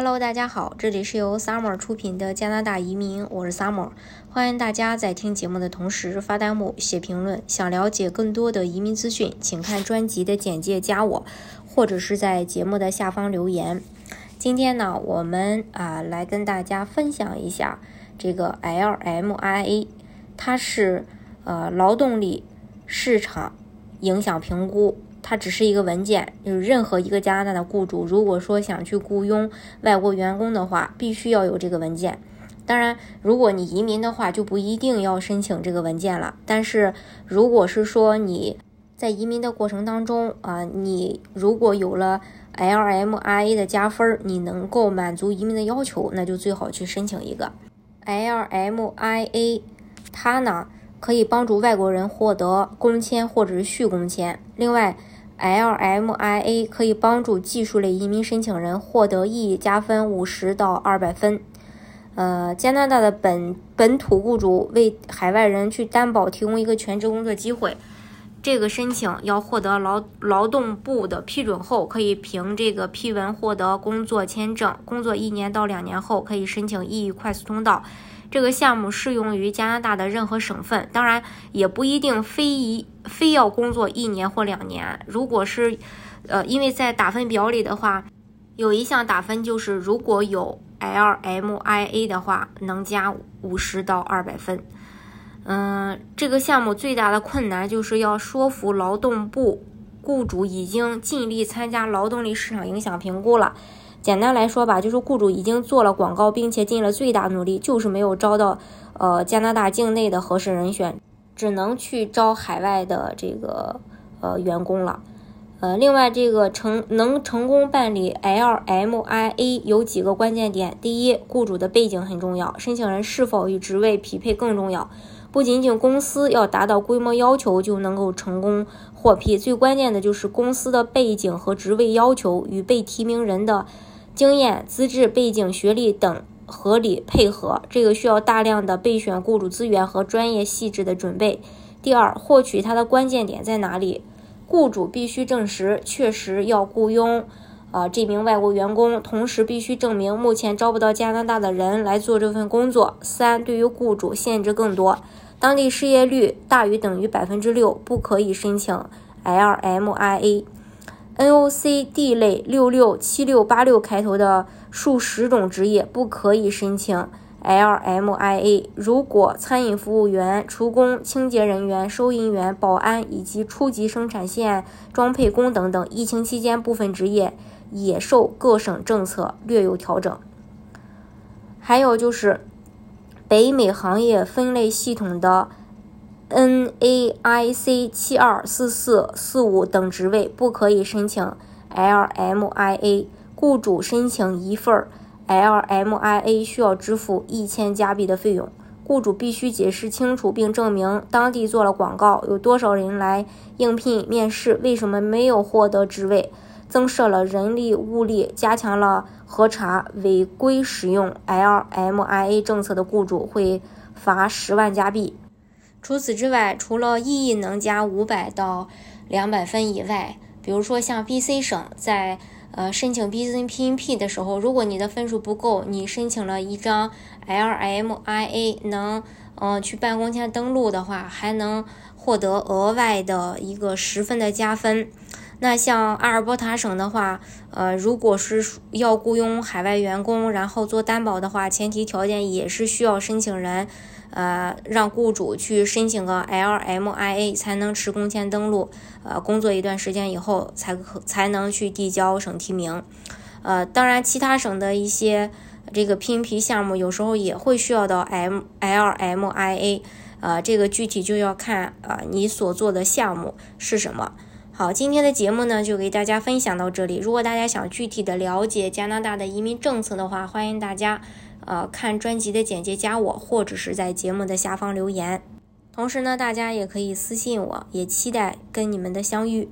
Hello，大家好，这里是由 Summer 出品的加拿大移民，我是 Summer，欢迎大家在听节目的同时发弹幕、写评论。想了解更多的移民资讯，请看专辑的简介加我，或者是在节目的下方留言。今天呢，我们啊来跟大家分享一下这个 LMIA，它是呃劳动力市场影响评估。它只是一个文件，就是任何一个加拿大的雇主，如果说想去雇佣外国员工的话，必须要有这个文件。当然，如果你移民的话，就不一定要申请这个文件了。但是，如果是说你在移民的过程当中啊，你如果有了 LMIA 的加分，你能够满足移民的要求，那就最好去申请一个 LMIA。它呢可以帮助外国人获得工签或者是续工签。另外，LMIA 可以帮助技术类移民申请人获得 E 加分五十到二百分。呃，加拿大的本本土雇主为海外人去担保提供一个全职工作机会，这个申请要获得劳劳动部的批准后，可以凭这个批文获得工作签证。工作一年到两年后，可以申请 E 快速通道。这个项目适用于加拿大的任何省份，当然也不一定非一非要工作一年或两年。如果是，呃，因为在打分表里的话，有一项打分就是如果有 LMIA 的话，能加五十到二百分。嗯，这个项目最大的困难就是要说服劳动部雇主已经尽力参加劳动力市场影响评估了。简单来说吧，就是雇主已经做了广告，并且尽了最大努力，就是没有招到呃加拿大境内的合适人选，只能去招海外的这个呃员工了。呃，另外这个成能成功办理 LMIA 有几个关键点：第一，雇主的背景很重要，申请人是否与职位匹配更重要。不仅仅公司要达到规模要求就能够成功获批，最关键的就是公司的背景和职位要求与被提名人的。经验、资质、背景、学历等合理配合，这个需要大量的备选雇主资源和专业细致的准备。第二，获取它的关键点在哪里？雇主必须证实确实要雇佣，呃，这名外国员工，同时必须证明目前招不到加拿大的人来做这份工作。三，对于雇主限制更多，当地失业率大于等于百分之六，不可以申请 LMIA。NOC D 类六六七六八六开头的数十种职业不可以申请 LMIA。如果餐饮服务员、厨工、清洁人员、收银员、保安以及初级生产线装配工等等，疫情期间部分职业也受各省政策略有调整。还有就是北美行业分类系统的。NAIC 七二四四四五等职位不可以申请 LMIA。雇主申请一份 LMIA 需要支付一千加币的费用。雇主必须解释清楚并证明当地做了广告，有多少人来应聘面试，为什么没有获得职位，增设了人力物力，加强了核查，违规使用 LMIA 政策的雇主会罚十万加币。除此之外，除了 E 能加五百到两百分以外，比如说像 BC 省在呃申请 BNPP 的时候，如果你的分数不够，你申请了一张 LMIA，能嗯去办公签登录的话，还能获得额外的一个十分的加分。那像阿尔伯塔省的话，呃，如果是要雇佣海外员工，然后做担保的话，前提条件也是需要申请人。呃，让雇主去申请个 LMIA 才能持工签登录，呃，工作一段时间以后才可才能去递交省提名。呃，当然，其他省的一些这个拼皮项目有时候也会需要到 M LMIA，呃，这个具体就要看啊你所做的项目是什么。好，今天的节目呢就给大家分享到这里。如果大家想具体的了解加拿大的移民政策的话，欢迎大家。呃，看专辑的简介加我，或者是在节目的下方留言。同时呢，大家也可以私信我，也期待跟你们的相遇。